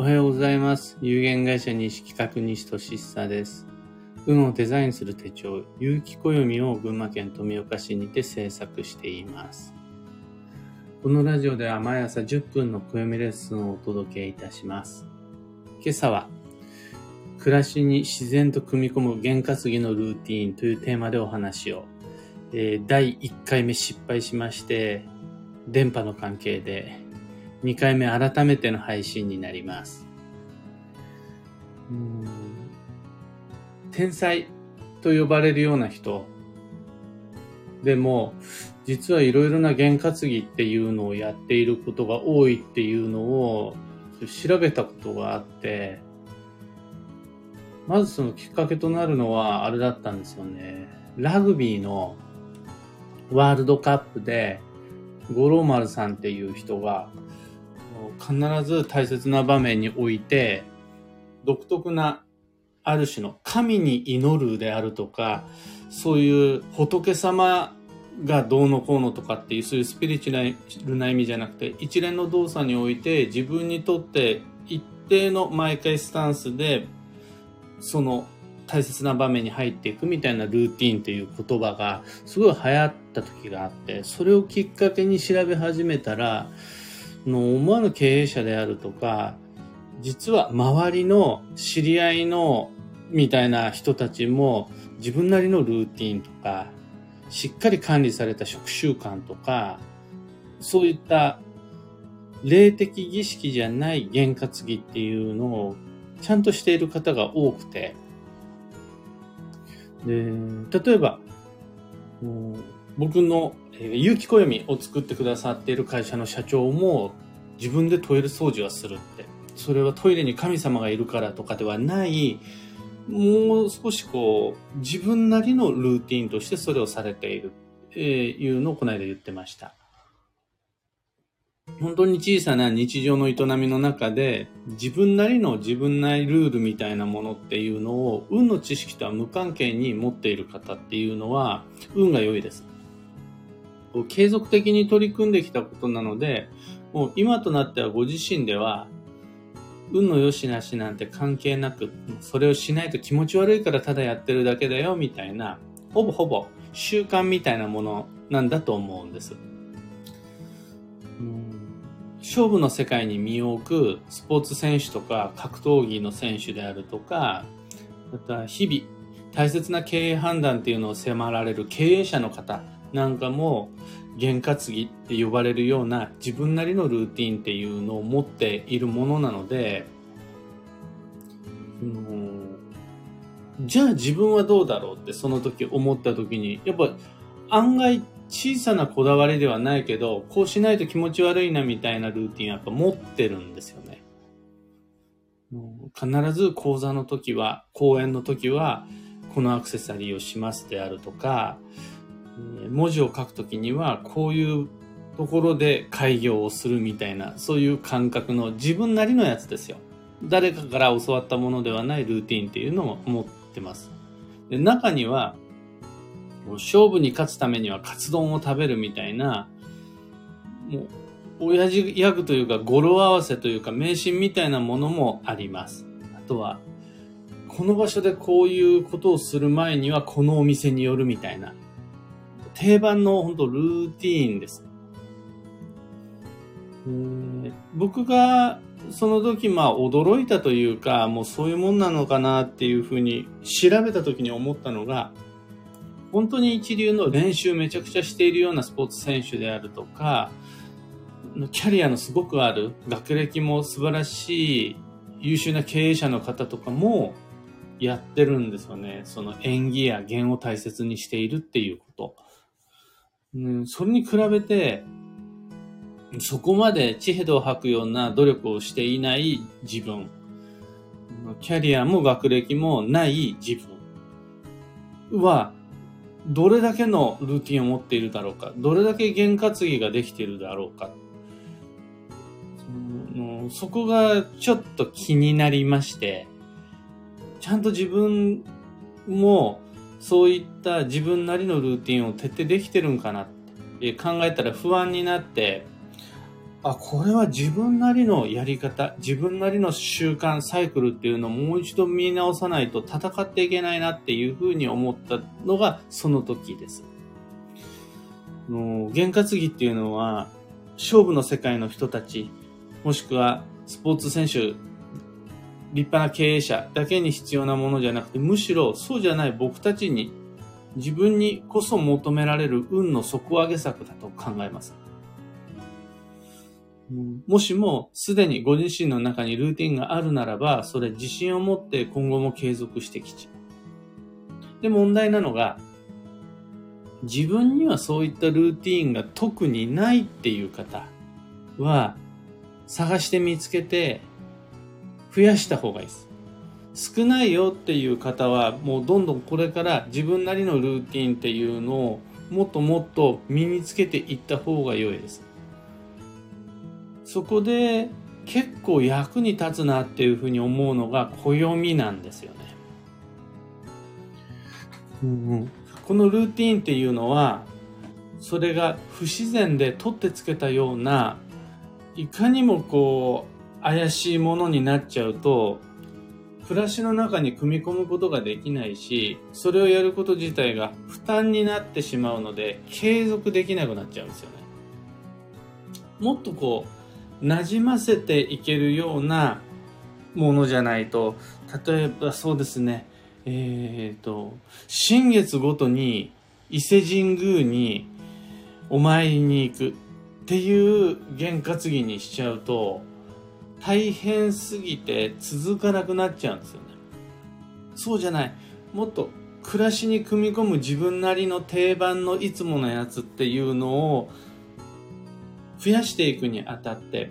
おはようございます。有限会社西企画西俊久です。運をデザインする手帳、有機暦を群馬県富岡市にて制作しています。このラジオでは毎朝10分の暦レッスンをお届けいたします。今朝は、暮らしに自然と組み込む験担ぎのルーティーンというテーマでお話を。えー第1回目失敗しまして、電波の関係で2回目改めての配信になります。天才と呼ばれるような人でも、実はいろいろな験担ぎっていうのをやっていることが多いっていうのを調べたことがあって、まずそのきっかけとなるのはあれだったんですよね。ラグビーのワールドカップで、五郎丸さんっていう人が、必ず大切な場面において、独特なある種の神に祈るであるとか、そういう仏様がどうのこうのとかっていう、そういうスピリチュアルな意味じゃなくて、一連の動作において自分にとって一定の毎回スタンスで、その大切な場面に入っていくみたいなルーティーンっていう言葉がすごい流行った時があって、それをきっかけに調べ始めたら、の思わぬ経営者であるとか、実は周りの知り合いのみたいな人たちも自分なりのルーティンとか、しっかり管理された食習慣とか、そういった霊的儀式じゃない験担ぎっていうのをちゃんとしている方が多くて、で例えば、僕のえー有機暦を作ってくださっている会社の社長も自分でトイレ掃除はするって。それはトイレに神様がいるからとかではない、もう少しこう、自分なりのルーティンとしてそれをされている、えーいうのをこの間言ってました。本当に小さな日常の営みの中で自分なりの自分なりルールみたいなものっていうのを運の知識とは無関係に持っている方っていうのは運が良いです。継続的に取り組んできたことなので、もう今となってはご自身では運の良しなしなんて関係なく、それをしないと気持ち悪いからただやってるだけだよみたいな、ほぼほぼ習慣みたいなものなんだと思うんです。勝負の世界に身を置くスポーツ選手とか格闘技の選手であるとか、また日々大切な経営判断っていうのを迫られる経営者の方なんかも験担ぎって呼ばれるような自分なりのルーティンっていうのを持っているものなので、うんじゃあ自分はどうだろうってその時思った時に、やっぱ案外小さなこだわりではないけど、こうしないと気持ち悪いなみたいなルーティンやっぱ持ってるんですよね。必ず講座の時は、講演の時は、このアクセサリーをしますであるとか、文字を書くときには、こういうところで開業をするみたいな、そういう感覚の自分なりのやつですよ。誰かから教わったものではないルーティンっていうのも持ってます。で中には、勝負に勝つためにはカツ丼を食べるみたいな、もう、親父ギャグというか語呂合わせというか迷信みたいなものもあります。あとは、この場所でこういうことをする前にはこのお店に寄るみたいな。定番の本当ルーティーンです。僕がその時まあ驚いたというか、もうそういうもんなのかなっていうふうに調べた時に思ったのが、本当に一流の練習めちゃくちゃしているようなスポーツ選手であるとか、キャリアのすごくある、学歴も素晴らしい優秀な経営者の方とかもやってるんですよね。その演技や弦を大切にしているっていうこと。うん、それに比べて、そこまで地ヘドを吐くような努力をしていない自分。キャリアも学歴もない自分は、どれだけのルーティンを持っているだろうか、どれだけ験担ぎができているだろうか、そのそこがちょっと気になりまして、ちゃんと自分もそういった自分なりのルーティンを徹底できてるんかなって考えたら不安になって、あ、これは自分なりのやり方、自分なりの習慣、サイクルっていうのをもう一度見直さないと戦っていけないなっていうふうに思ったのがその時です。の験担ぎっていうのは、勝負の世界の人たち、もしくはスポーツ選手、立派な経営者だけに必要なものじゃなくて、むしろそうじゃない僕たちに、自分にこそ求められる運の底上げ策だと考えます。もしもすでにご自身の中にルーティンがあるならば、それ自信を持って今後も継続してきちゃう。で、問題なのが、自分にはそういったルーティンが特にないっていう方は、探して見つけて増やした方がいいです。少ないよっていう方は、もうどんどんこれから自分なりのルーティンっていうのをもっともっと身につけていった方が良いです。そこで結構役に立つなっていうふうに思うのが暦なんですよね。うんうん、このルーティンっていうのはそれが不自然で取ってつけたようないかにもこう怪しいものになっちゃうと暮らしの中に組み込むことができないしそれをやること自体が負担になってしまうので継続できなくなっちゃうんですよね。もっとこう馴染ませていけるようなものじゃないと、例えばそうですね、えっ、ー、と、新月ごとに伊勢神宮にお参りに行くっていう験担ぎにしちゃうと、大変すぎて続かなくなっちゃうんですよね。そうじゃない。もっと暮らしに組み込む自分なりの定番のいつものやつっていうのを増やしていくにあたって、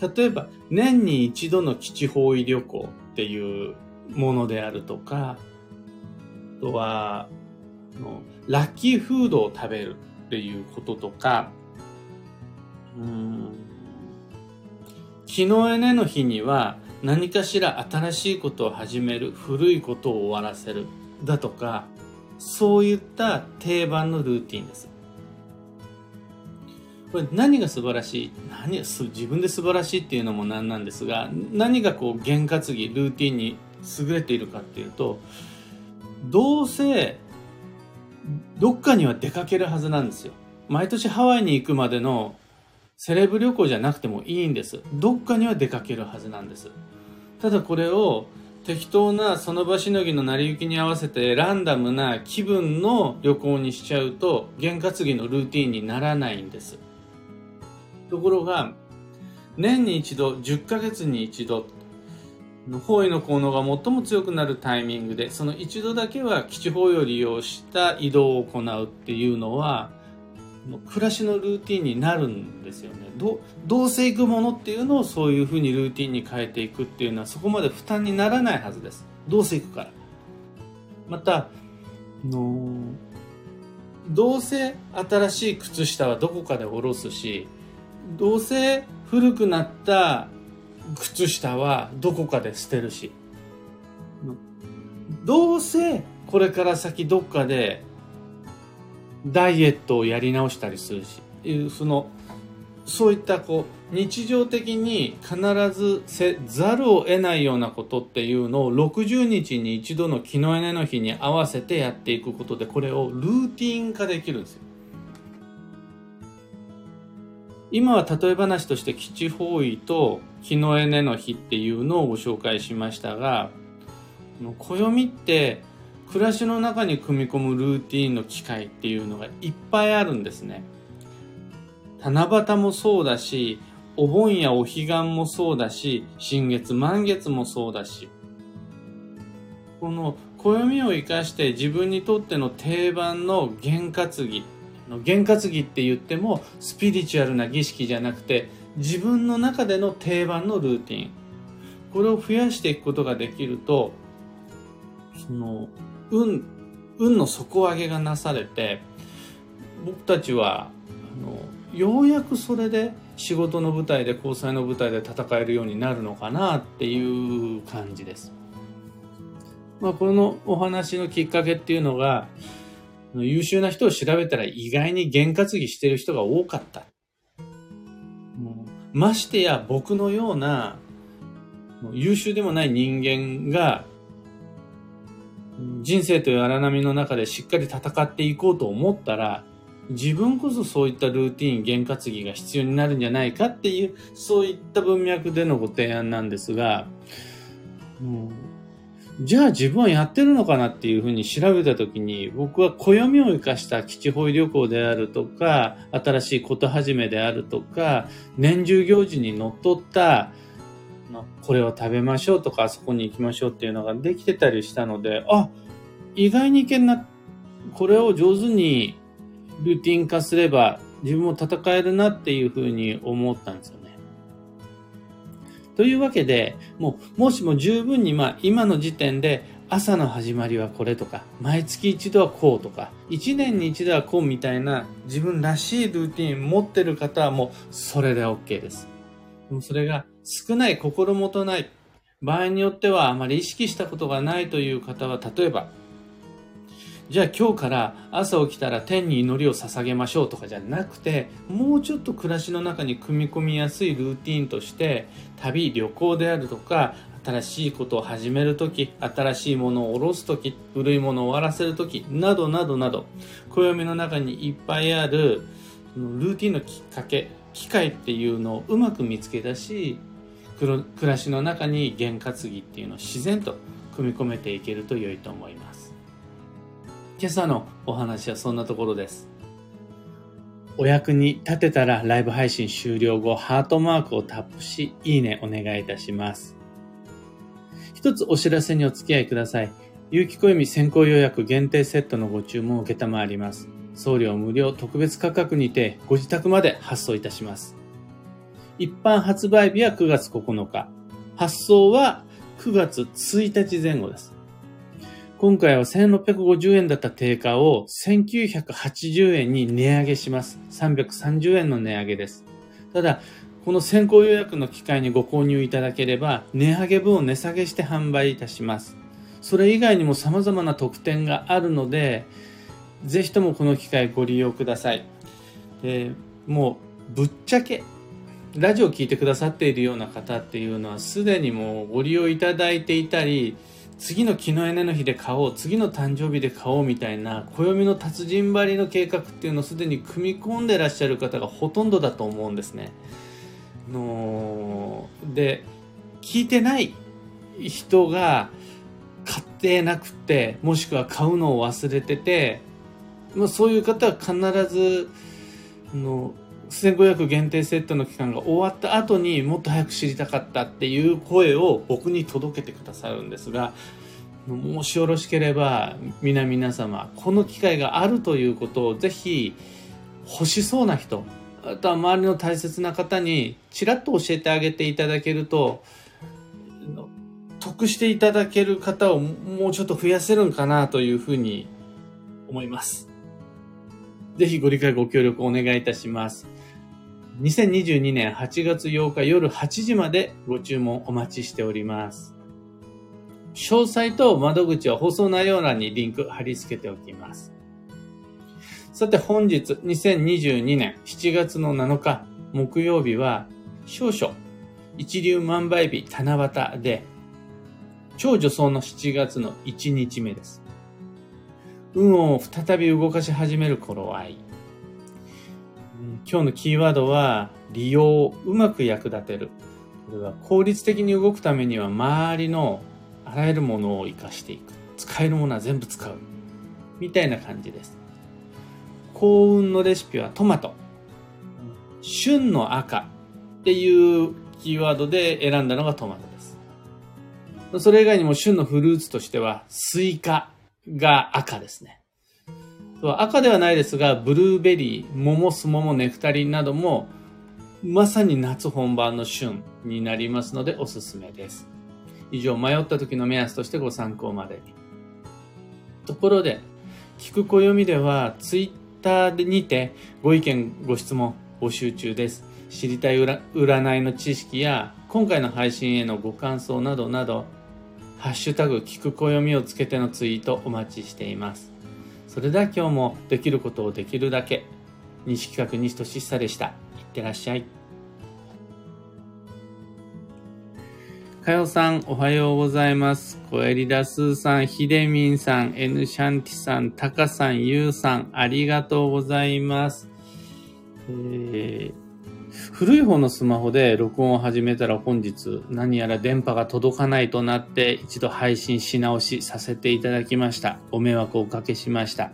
例えば年に一度の基地方位旅行っていうものであるとか、あとは、ラッキーフードを食べるっていうこととか、うん気のエネの日には何かしら新しいことを始める、古いことを終わらせる、だとか、そういった定番のルーティンです。これ何が素晴らしい？何自分で素晴らしいっていうのもなんなんですが何がこう験担ぎルーティンに優れているかっていうとどうせどっかには出かけるはずなんですよ毎年ハワイに行くまでのセレブ旅行じゃなくてもいいんです。どっかには出かけるはずなんです。ただこれを適当なその場しのぎの成り行きに合わせてランダムな気分の旅行にしちゃうと験担ぎのルーティンにならないんです。ところが、年に一度、10ヶ月に一度、の方位の効能が最も強くなるタイミングで、その一度だけは基地方位を利用した移動を行うっていうのは、暮らしのルーティンになるんですよね。どどうせ行くものっていうのをそういうふうにルーティンに変えていくっていうのはそこまで負担にならないはずです。どうせ行くから。また、のどうせ新しい靴下はどこかで下ろすし、どうせ古くなった靴下はどこかで捨てるし、どうせこれから先どっかでダイエットをやり直したりするし、その、そういったこう、日常的に必ずせざるを得ないようなことっていうのを60日に一度の気のエネの日に合わせてやっていくことで、これをルーティン化できるんですよ。今は例え話として基地方位と日のエネの日っていうのをご紹介しましたが暦って暮らしの中に組み込むルーティンの機会っていうのがいっぱいあるんですね。七夕もそうだしお盆やお彼岸もそうだし新月満月もそうだし。この暦を生かして自分にとっての定番の験担ぎ験担ぎって言ってもスピリチュアルな儀式じゃなくて自分の中での定番のルーティン。これを増やしていくことができるとその運運の底上げがなされて僕たちはあのようやくそれで仕事の舞台で交際の舞台で戦えるようになるのかなっていう感じです。まあ、このお話のきっかけっていうのが優秀な人を調べたら意外に験担ぎしてる人が多かった。ましてや僕のような優秀でもない人間が人生という荒波の中でしっかり戦っていこうと思ったら自分こそそういったルーティン、験担ぎが必要になるんじゃないかっていう、そういった文脈でのご提案なんですが、うん。じゃあ自分はやってるのかなっていうふうに調べたときに、僕は暦を生かした基地方位旅行であるとか、新しいこと始めであるとか、年中行事にのっとった、これを食べましょうとか、あそこに行きましょうっていうのができてたりしたので、あ、意外にいけんな、これを上手にルーティン化すれば自分も戦えるなっていうふうに思ったんですよね。というわけで、もう、もしも十分に、まあ、今の時点で、朝の始まりはこれとか、毎月一度はこうとか、一年に一度はこうみたいな自分らしいルーティン持ってる方はもうそれで OK です。でもそれが少ない、心もとない、場合によってはあまり意識したことがないという方は、例えばじゃあ今日から朝起きたら天に祈りを捧げましょうとかじゃなくてもうちょっと暮らしの中に組み込みやすいルーティンとして旅旅行であるとか新しいことを始めるとき、新しいものを下ろすとき、古いものを終わらせるとき、などなどなど、暦の中にいっぱいあるルーティンのきっかけ、機会っていうのをうまく見つけ出し、暮らしの中に験担ぎっていうのを自然と組み込めていけると良いと思います。今朝のお話はそんなところです。お役に立てたらライブ配信終了後、ハートマークをタップし、いいねお願いいたします。一つお知らせにお付き合いください。有機小読み先行予約限定セットのご注文を受けたまわります。送料無料特別価格にてご自宅まで発送いたします。一般発売日は9月9日。発送は9月1日前後です。今回は1650円だった定価を1980円に値上げします。330円の値上げです。ただ、この先行予約の機会にご購入いただければ、値上げ分を値下げして販売いたします。それ以外にも様々な特典があるので、ぜひともこの機会ご利用ください。でもう、ぶっちゃけ、ラジオを聴いてくださっているような方っていうのは、すでにもうご利用いただいていたり、次の木のエネの日で買おう次の誕生日で買おうみたいな暦の達人張りの計画っていうのをすでに組み込んでらっしゃる方がほとんどだと思うんですね。ので聞いてない人が買ってなくてもしくは買うのを忘れてて、まあ、そういう方は必ずの1500限定セットの期間が終わった後にもっと早く知りたかったっていう声を僕に届けてくださるんですが、もしよろしければ皆皆様、この機会があるということをぜひ欲しそうな人、あとは周りの大切な方にちらっと教えてあげていただけると、得していただける方をもうちょっと増やせるんかなというふうに思います。ぜひご理解ご協力お願いいたします。2022年8月8日夜8時までご注文お待ちしております。詳細と窓口は放送内容欄にリンク貼り付けておきます。さて本日2022年7月の7日木曜日は少々一流万倍日七夕で超女装の7月の1日目です。運を再び動かし始める頃合い。今日のキーワードは、利用をうまく役立てる。これは効率的に動くためには、周りのあらゆるものを活かしていく。使えるものは全部使う。みたいな感じです。幸運のレシピはトマト。旬の赤っていうキーワードで選んだのがトマトです。それ以外にも旬のフルーツとしては、スイカが赤ですね。赤ではないですが、ブルーベリー、桃、スモモ、ネクタリンなども、まさに夏本番の旬になりますのでおすすめです。以上、迷った時の目安としてご参考までに。ところで、聞く暦では、ツイッターにてご意見、ご質問募集中です。知りたい占いの知識や、今回の配信へのご感想などなど、ハッシュタグ聞く暦をつけてのツイートお待ちしています。それでは今日もできることをできるだけ西企画西俊久でしたいってらっしゃいかよさん、おはようございます。小エリラスーさん、ひでみんさん、エヌシャンティさん、タカさん、ゆうさん、ありがとうございます。えー古い方のスマホで録音を始めたら本日何やら電波が届かないとなって一度配信し直しさせていただきました。お迷惑をおかけしました。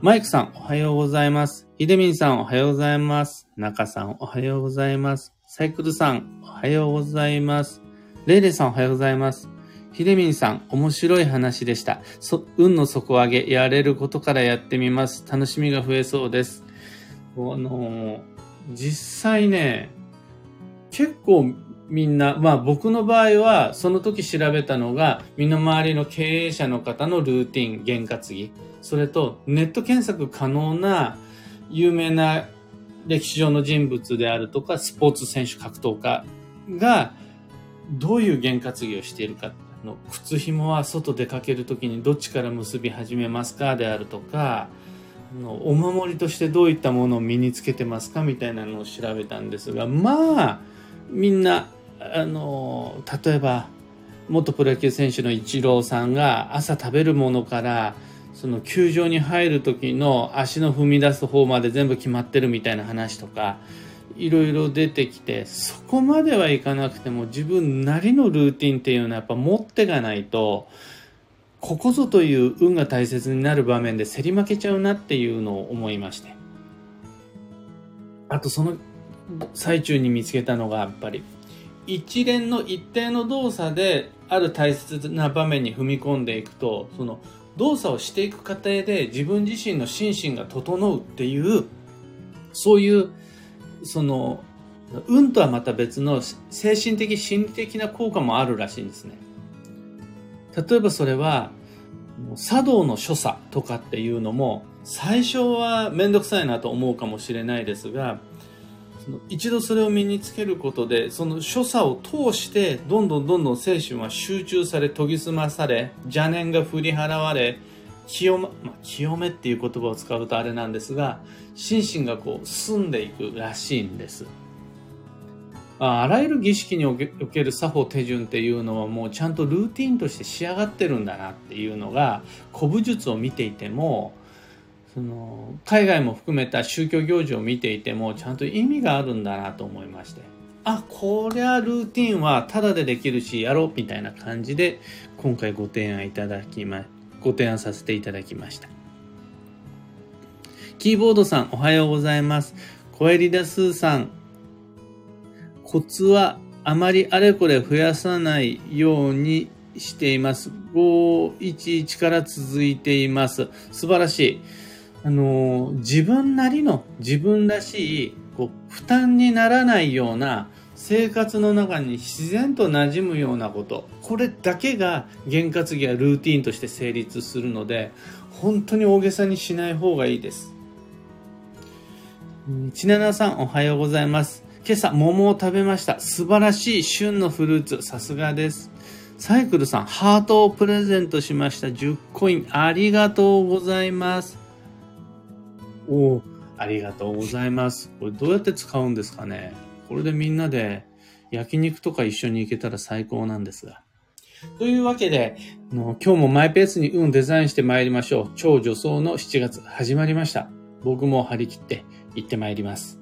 マイクさん、おはようございます。ひでみんさん、おはようございます。中さん、おはようございます。サイクルさん、おはようございます。レイレイさんおはようございます。ひでみんさん、面白い話でした。そ、運の底上げ、やれることからやってみます。楽しみが増えそうです。あの、実際ね、結構みんな、まあ僕の場合は、その時調べたのが、身の回りの経営者の方のルーティン、験担ぎ。それと、ネット検索可能な有名な歴史上の人物であるとか、スポーツ選手格闘家が、どういう験担ぎをしているかの靴紐は外出かける時にどっちから結び始めますかであるとかのお守りとしてどういったものを身につけてますかみたいなのを調べたんですがまあみんなあの例えば元プロ野球選手のイチローさんが朝食べるものからその球場に入る時の足の踏み出す方まで全部決まってるみたいな話とかいろいろ出てきて、そこまではいかなくても自分なりのルーティンっていうのはやっぱ持ってかないと、ここぞという運が大切になる場面で競り負けちゃうなっていうのを思いまして。あとその最中に見つけたのがやっぱり、一連の一定の動作である大切な場面に踏み込んでいくと、その動作をしていく過程で自分自身の心身が整うっていう、そういうその運とはまた別の精神的心理的な効果もあるらしいんですね例えばそれは茶道の所作とかっていうのも最初は面倒くさいなと思うかもしれないですがその一度それを身につけることでその所作を通してどんどんどんどん精神は集中され研ぎ澄まされ邪念が振り払われ清,、ままあ、清めっていう言葉を使うとあれなんですが心身がこう澄んでいくらしいんです。あらゆる儀式における作法手順っていうのはもうちゃんとルーティンとして仕上がってるんだなっていうのが古武術を見ていてもその海外も含めた宗教行事を見ていてもちゃんと意味があるんだなと思いましてあこりゃルーティンはタダでできるしやろうみたいな感じで今回ご提案いただきまご提案させていただきましたキーボードさん、おはようございます。コエリダスーさん、コツはあまりあれこれ増やさないようにしています。511から続いています。素晴らしい。あの、自分なりの自分らしい、こう、負担にならないような生活の中に自然と馴染むようなこと。これだけが験担ぎやルーティンとして成立するので、本当に大げさにしない方がいいです。ちななさんおはようございます。今朝桃を食べました。素晴らしい旬のフルーツ。さすがです。サイクルさん、ハートをプレゼントしました。10コイン。ありがとうございます。おお、ありがとうございます。これどうやって使うんですかねこれでみんなで焼肉とか一緒に行けたら最高なんですが。というわけで、今日もマイペースに運をデザインして参りましょう。超女装の7月始まりました。僕も張り切って行ってまいります。